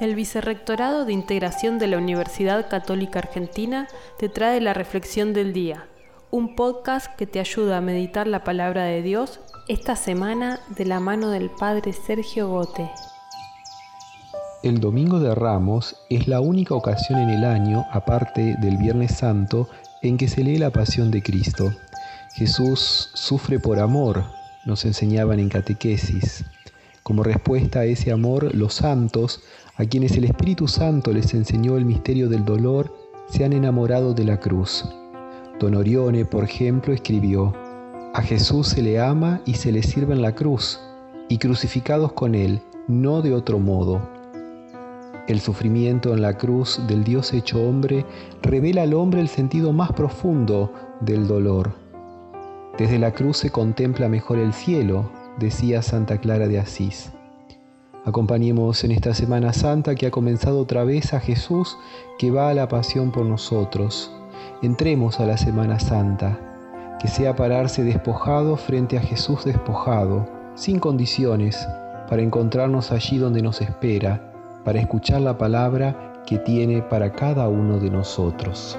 El Vicerrectorado de Integración de la Universidad Católica Argentina te trae la Reflexión del Día, un podcast que te ayuda a meditar la palabra de Dios esta semana de la mano del Padre Sergio Gote. El Domingo de Ramos es la única ocasión en el año, aparte del Viernes Santo, en que se lee la Pasión de Cristo. Jesús sufre por amor, nos enseñaban en catequesis. Como respuesta a ese amor, los santos, a quienes el Espíritu Santo les enseñó el misterio del dolor, se han enamorado de la cruz. Don Orione, por ejemplo, escribió, A Jesús se le ama y se le sirve en la cruz, y crucificados con él, no de otro modo. El sufrimiento en la cruz del Dios hecho hombre revela al hombre el sentido más profundo del dolor. Desde la cruz se contempla mejor el cielo, decía Santa Clara de Asís. Acompañemos en esta Semana Santa que ha comenzado otra vez a Jesús que va a la pasión por nosotros. Entremos a la Semana Santa, que sea pararse despojado frente a Jesús despojado, sin condiciones, para encontrarnos allí donde nos espera, para escuchar la palabra que tiene para cada uno de nosotros.